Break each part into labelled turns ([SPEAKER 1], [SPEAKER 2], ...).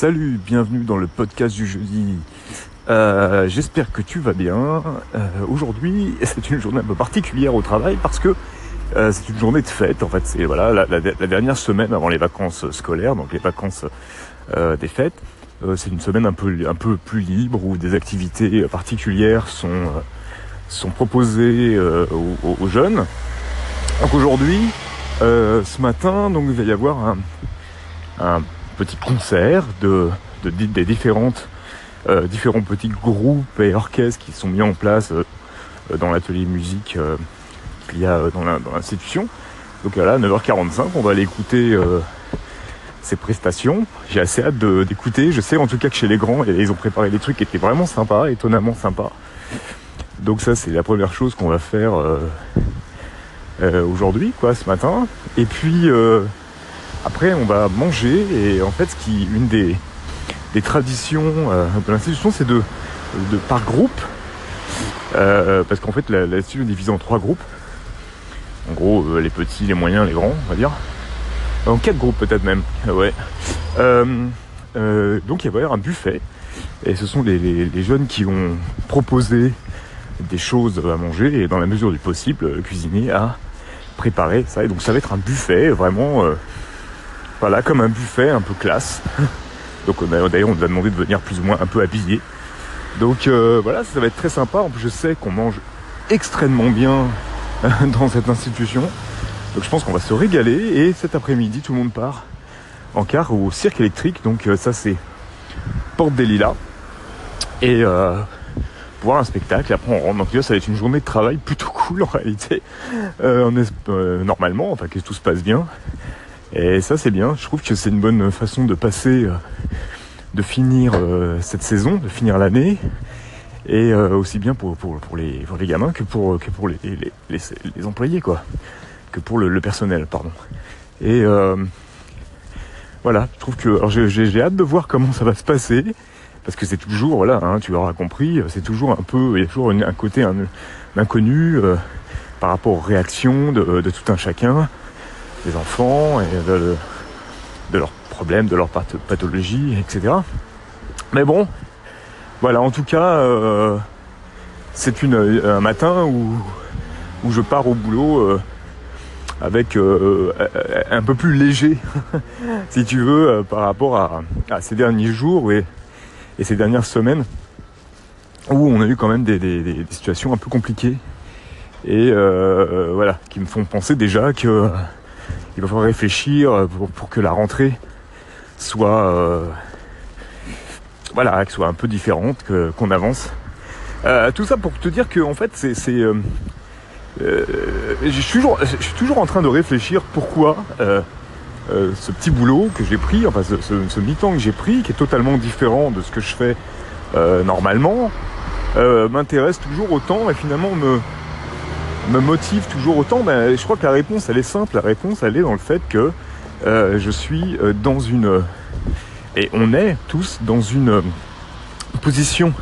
[SPEAKER 1] Salut, bienvenue dans le podcast du jeudi. Euh, J'espère que tu vas bien. Euh, Aujourd'hui, c'est une journée un peu particulière au travail parce que euh, c'est une journée de fête. En fait, c'est voilà la, dernière semaine avant les vacances scolaires, donc les vacances des fêtes. C'est une semaine un peu plus libre où des activités particulières sont proposées aux, jeunes. Donc aujourd'hui, ce matin, donc il va y avoir un petit concert de, de- des différentes euh, différents petits groupes et orchestres qui sont mis en place euh, euh, dans l'atelier musique qu'il y a dans l'institution. Donc là, à 9h45, on va aller écouter ces prestations. J'ai assez hâte d'écouter. Je sais en tout cas que chez les grands, ils ont préparé des trucs qui étaient vraiment sympas, étonnamment sympas. Donc ça, c'est la première chose qu'on va faire aujourd'hui, quoi, ce matin. Et puis après, on va manger. Et en fait, ce qui, une des, des traditions euh, de l'institution, c'est de, par groupe, euh, parce qu'en fait, l'institution est divisée en trois groupes. En gros, euh, les petits, les moyens, les grands, on va dire. En quatre groupes peut-être même. Euh, Ouais. Donc il va y avoir un buffet. Et ce sont les, les- jeunes qui vont proposer des choses à manger et dans la mesure du possible, le cuisinier a préparé ça. Et donc ça va être un buffet vraiment, voilà, comme un buffet un peu classe. Donc d'ailleurs on nous a demandé de venir plus ou moins un peu habillé. Donc euh, voilà, ça va être très sympa. Je sais qu'on mange extrêmement bien dans cette institution. Donc je pense qu'on va se régaler et cet après-midi tout le monde part en car au cirque électrique. Donc euh, ça c'est Porte des Lilas. Et euh, voir un spectacle, et après on rentre. Donc là, ça va être une journée de travail plutôt cool en réalité. Normalement, enfin que tout se passe bien. Et ça c'est bien. Je trouve que c'est une bonne façon de passer, euh, de finir euh, cette saison, de finir l'année. Et euh, aussi bien pour, pour, les, pour les gamins que pour, que pour les, les, employés, quoi. Que pour le, personnel, pardon. Et voilà, je trouve que j'ai, hâte de voir comment ça va se passer. Parce que c'est toujours, voilà, hein, tu l'auras compris, c'est toujours un peu, il y a toujours un côté inconnu par rapport aux réactions de, de tout un chacun, des enfants et de, leurs problèmes, de leurs path- pathologies, etc. Mais bon, voilà, en tout cas, euh, c'est un matin où, où je pars au boulot euh, avec euh, un peu plus léger, si tu veux, par rapport à, ces derniers jours et, et ces dernières semaines où on a eu quand même des, des- des- situations un peu compliquées et voilà, qui me font penser déjà que il va falloir réfléchir pour, pour que la rentrée soit euh, voilà, soit un peu différente, que- qu'on avance. Euh, tout ça pour te dire que en fait c'est c'est, euh, euh, je suis toujours en train de réfléchir pourquoi euh, euh, ce petit boulot que j'ai pris, enfin ce, ce, ce mi-temps que j'ai pris, qui est totalement différent de ce que je fais euh, normalement, euh, m'intéresse toujours autant et finalement me me motive toujours autant. Ben, je crois que la réponse elle est simple. La réponse elle est dans le fait que euh, je suis euh, dans une et on est tous dans une euh, position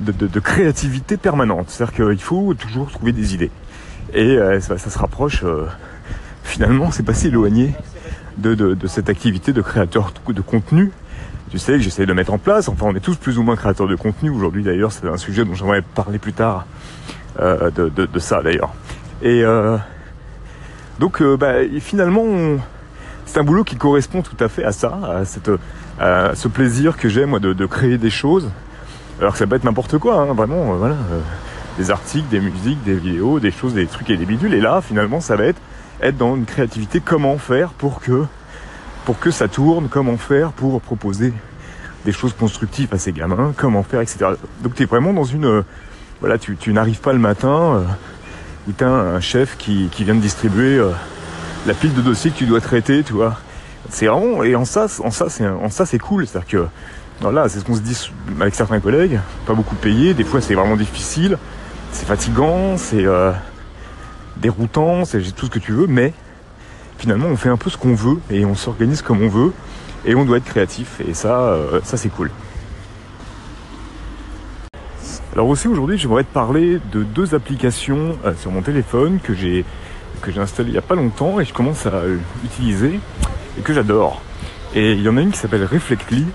[SPEAKER 1] de, créativité permanente. C'est-à-dire qu'il faut toujours trouver des idées. Et ça, se rapproche, finalement, c'est pas si éloigné de cette activité de créateur de contenu. Tu sais que j'essaie de mettre en place, enfin on est tous plus ou moins créateurs de contenu. Aujourd'hui d'ailleurs, c'est un sujet dont j'aimerais parler plus tard euh, de, ça d'ailleurs. Et euh, donc euh, bah, finalement, c'est un boulot qui correspond tout à fait à ça, à, cette, à ce plaisir que j'ai moi de, créer des choses. Alors que ça peut être n'importe quoi, hein, vraiment, voilà, des articles, des musiques, des vidéos, des choses, des trucs et des bidules. Et là, finalement, ça va être être dans une créativité. Comment faire pour que pour que ça tourne Comment faire pour proposer des choses constructives à ces gamins Comment faire, etc. Donc tu es vraiment dans une euh, voilà, tu, tu n'arrives pas le matin euh, où t'as un chef qui, qui vient de distribuer euh, la pile de dossiers que tu dois traiter, tu vois. C'est vraiment et en ça, en ça c'est en ça c'est cool, c'est-à-dire que voilà, c'est ce qu'on se dit avec certains collègues, pas beaucoup payé, des fois c'est vraiment difficile, c'est fatigant, c'est déroutant, c'est tout ce que tu veux, mais finalement on fait un peu ce qu'on veut et on s'organise comme on veut et on doit être créatif et ça, euh, ça c'est cool. Alors aussi aujourd'hui j'aimerais te parler de deux applications euh, sur mon téléphone que j'ai que j'ai installé il n'y a pas longtemps et je commence à euh, utiliser et que j'adore. Et il y en a une qui s'appelle Reflectly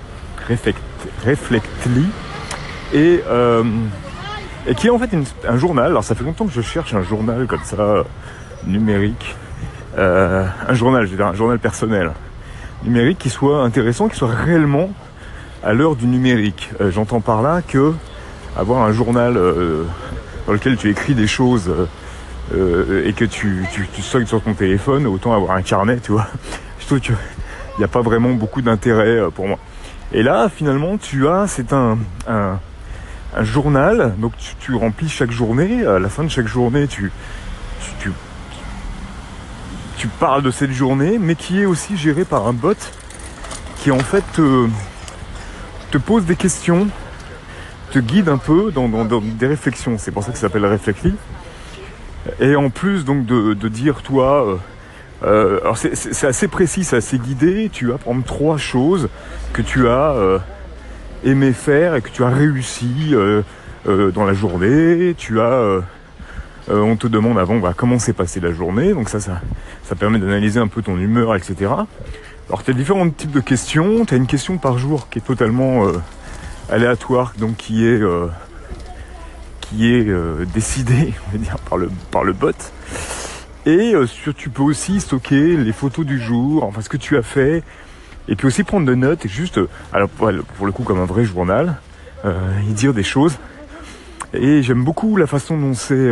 [SPEAKER 1] Reflectly et, et qui est en fait un journal. Alors ça fait longtemps que je cherche un journal comme ça numérique, euh, un journal, je veux dire un journal personnel numérique qui soit intéressant, qui soit réellement à l'heure du numérique. Euh, j'entends par là que avoir un journal dans lequel tu écris des choses et que tu, tu, sur ton téléphone, autant avoir un carnet, tu vois. Je trouve qu'il n'y a pas vraiment beaucoup d'intérêt pour moi. Et là, finalement, tu as, c'est un, journal, donc tu, remplis chaque journée, à la fin de chaque journée, tu, parles de cette journée, mais qui est aussi géré par un bot qui en fait te, pose des questions, te guide un peu dans, des réflexions. C'est pour ça que ça s'appelle Reflectly. Et en plus donc de, dire toi, euh, euh, alors c'est assez précis, c'est assez guidé. Tu as exemple trois choses que tu as euh, aimé faire et que tu as réussi dans la journée. Tu as, on te demande avant bah, comment s'est passée la journée. Donc ça, ça, ça permet d'analyser un peu ton humeur, etc. Alors tu as différents types de questions. Tu as une question par jour qui est totalement aléatoire, donc qui est qui est décidée, on va dire, par le par le bot. Et euh, tu peux aussi stocker les photos du jour, enfin ce que tu as fait, et puis aussi prendre de notes et juste, euh, alors pour le coup comme un vrai journal, euh, y dire des choses. Et j'aime beaucoup la façon dont c'est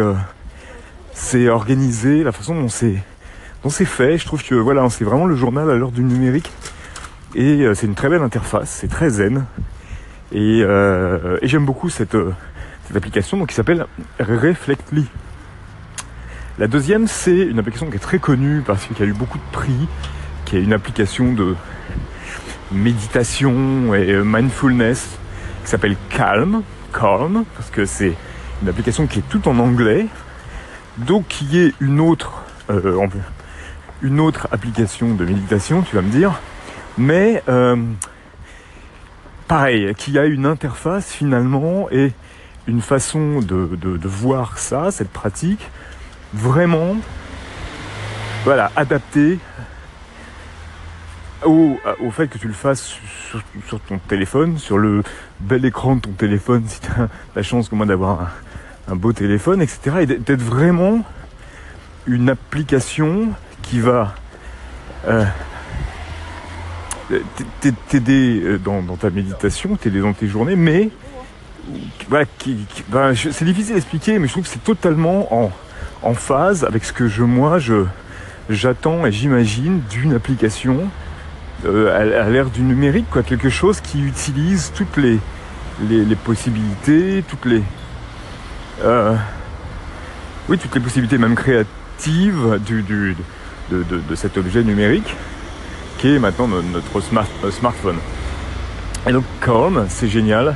[SPEAKER 1] c'est organisé, la façon dont c'est dont c'est fait. Je trouve que voilà, c'est vraiment le journal à l'heure du numérique. Et c'est une très belle interface, c'est très zen. Et, et j'aime beaucoup cette, cette application donc, qui s'appelle Reflectly. La deuxième, c'est une application qui est très connue parce qu'il y a eu beaucoup de prix, qui est une application de méditation et mindfulness qui s'appelle Calm, Calm, parce que c'est une application qui est tout en anglais, donc qui est une autre, euh, une autre application de méditation, tu vas me dire, mais euh, pareil, qui a une interface finalement et une façon de, voir ça, cette pratique, vraiment voilà, adapté au, au, fait que tu le fasses sur, ton téléphone, sur le bel écran de ton téléphone, si tu as la chance comme moi d'avoir un, beau téléphone, etc. Et d'être vraiment une application qui va euh, t'aider euh, dans, ta méditation, t'aider dans tes journées, mais ben, c'est difficile à expliquer, mais je trouve que c'est totalement en, phase avec ce que je, moi, je, j'attends et j'imagine d'une application euh, à, l'ère du numérique, quoi, quelque chose qui utilise toutes les, possibilités, toutes les, euh, oui, toutes les possibilités même créatives de, cet objet numérique qui est maintenant notre euh, smartphone. Et donc Calm, c'est génial.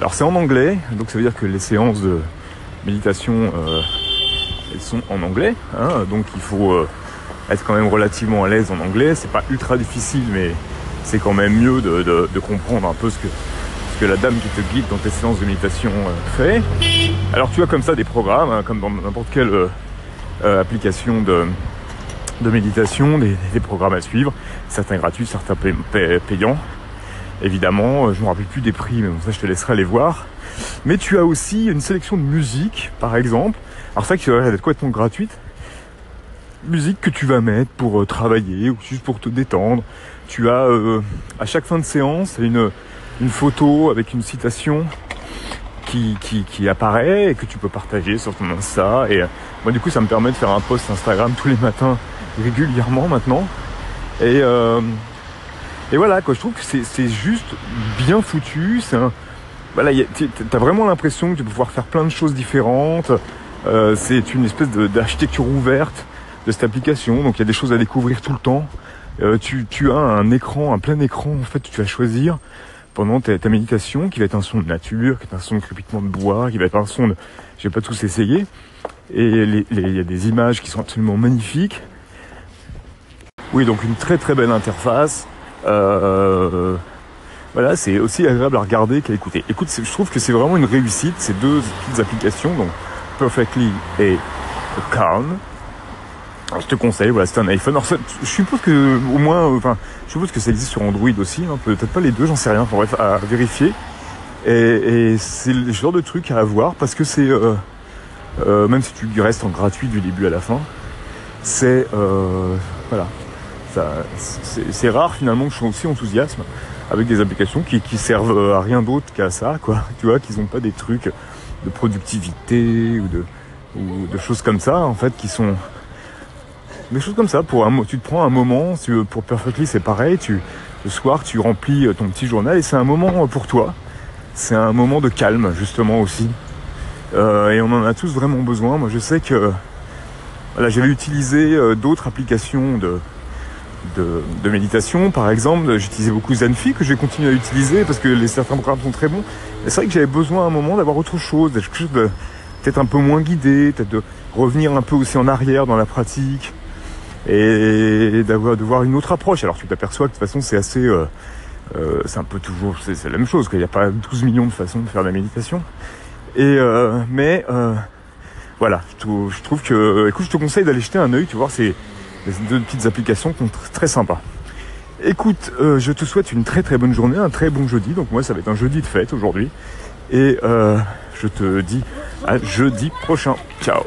[SPEAKER 1] Alors c'est en anglais, donc ça veut dire que les séances de méditation euh, elles sont en anglais, hein, donc il faut euh, être quand même relativement à l'aise en anglais. C'est pas ultra difficile, mais c'est quand même mieux de, comprendre un peu ce que, que la dame qui te guide dans tes séances de méditation euh, fait. Alors tu as comme ça des programmes, hein, comme dans n'importe quelle euh, application de, de méditation, des, programmes à suivre, certains gratuits, certains payants. Évidemment, je ne me rappelle plus des prix, mais bon, ça je te laisserai aller voir. Mais tu as aussi une sélection de musique, par exemple, alors ça qui va être complètement gratuite. Musique que tu vas mettre pour euh, travailler ou juste pour te détendre. Tu as euh, à chaque fin de séance une, une photo avec une citation qui, qui, apparaît et que tu peux partager sur ton Insta. Et euh, moi du coup ça me permet de faire un post Instagram tous les matins régulièrement maintenant. Et, et voilà quoi, je trouve que c'est juste bien foutu. Un, voilà, t'as vraiment l'impression que tu peux pouvoir faire plein de choses différentes. Euh, c'est une espèce d'architecture ouverte de cette application, donc il y a des choses à découvrir tout le temps. Euh, tu, as un écran, un plein écran en fait, tu vas choisir pendant ta, méditation, qui va être un son de nature, qui va être un son de crépitement de bois, qui va être un son de... Je vais pas tous essayer. Et il y a des images qui sont absolument magnifiques. Oui, donc une très très belle interface. Euh, voilà, c'est aussi agréable à regarder qu'à écouter. Écoute, je trouve que c'est vraiment une réussite, ces deux petites applications. Donc, Perfectly et Calm. Je te conseille, voilà, c'est un iPhone. Alors, je suppose que au moins, enfin, je suppose que ça existe sur Android aussi, hein, peut-être pas les deux, j'en sais rien. Enfin, bref, à vérifier. Et, c'est le genre de truc à avoir parce que c'est, euh, euh, même si tu restes en gratuit du début à la fin, c'est, euh, voilà, c'est rare finalement que je sois aussi enthousiasme avec des applications qui, qui servent à rien d'autre qu'à ça, quoi. Tu vois, qu'ils n'ont pas des trucs de productivité ou de, ou de choses comme ça, en fait, qui sont des choses comme ça. Pour un, tu te prends un moment, pour Perfectly c'est pareil, tu, le soir tu remplis ton petit journal et c'est un moment pour toi. C'est un moment de calme justement aussi. Euh, et on en a tous vraiment besoin. Moi je sais que voilà, j'avais utilisé euh, d'autres applications de, de, méditation par exemple. J'utilisais beaucoup Zenfi que j'ai continué à utiliser parce que les certains programmes sont très bons. Et c'est vrai que j'avais besoin à un moment d'avoir autre chose, quelque chose de peut-être un peu moins guidé, peut-être de revenir un peu aussi en arrière dans la pratique et d'avoir de voir une autre approche. Alors tu t'aperçois que de toute façon c'est assez, euh, euh, c'est un peu toujours, c'est la même chose. qu'il n'y a pas 12 millions de façons de faire de la méditation. Et euh, mais voilà, je, trouve que, écoute, je te conseille d'aller jeter un œil, tu vois, ces deux petites applications qui sont très sympas. Écoute, je te souhaite une très très bonne journée, un très bon jeudi. Donc moi, ça va être un jeudi de fête aujourd'hui. Et je te dis à jeudi prochain. Ciao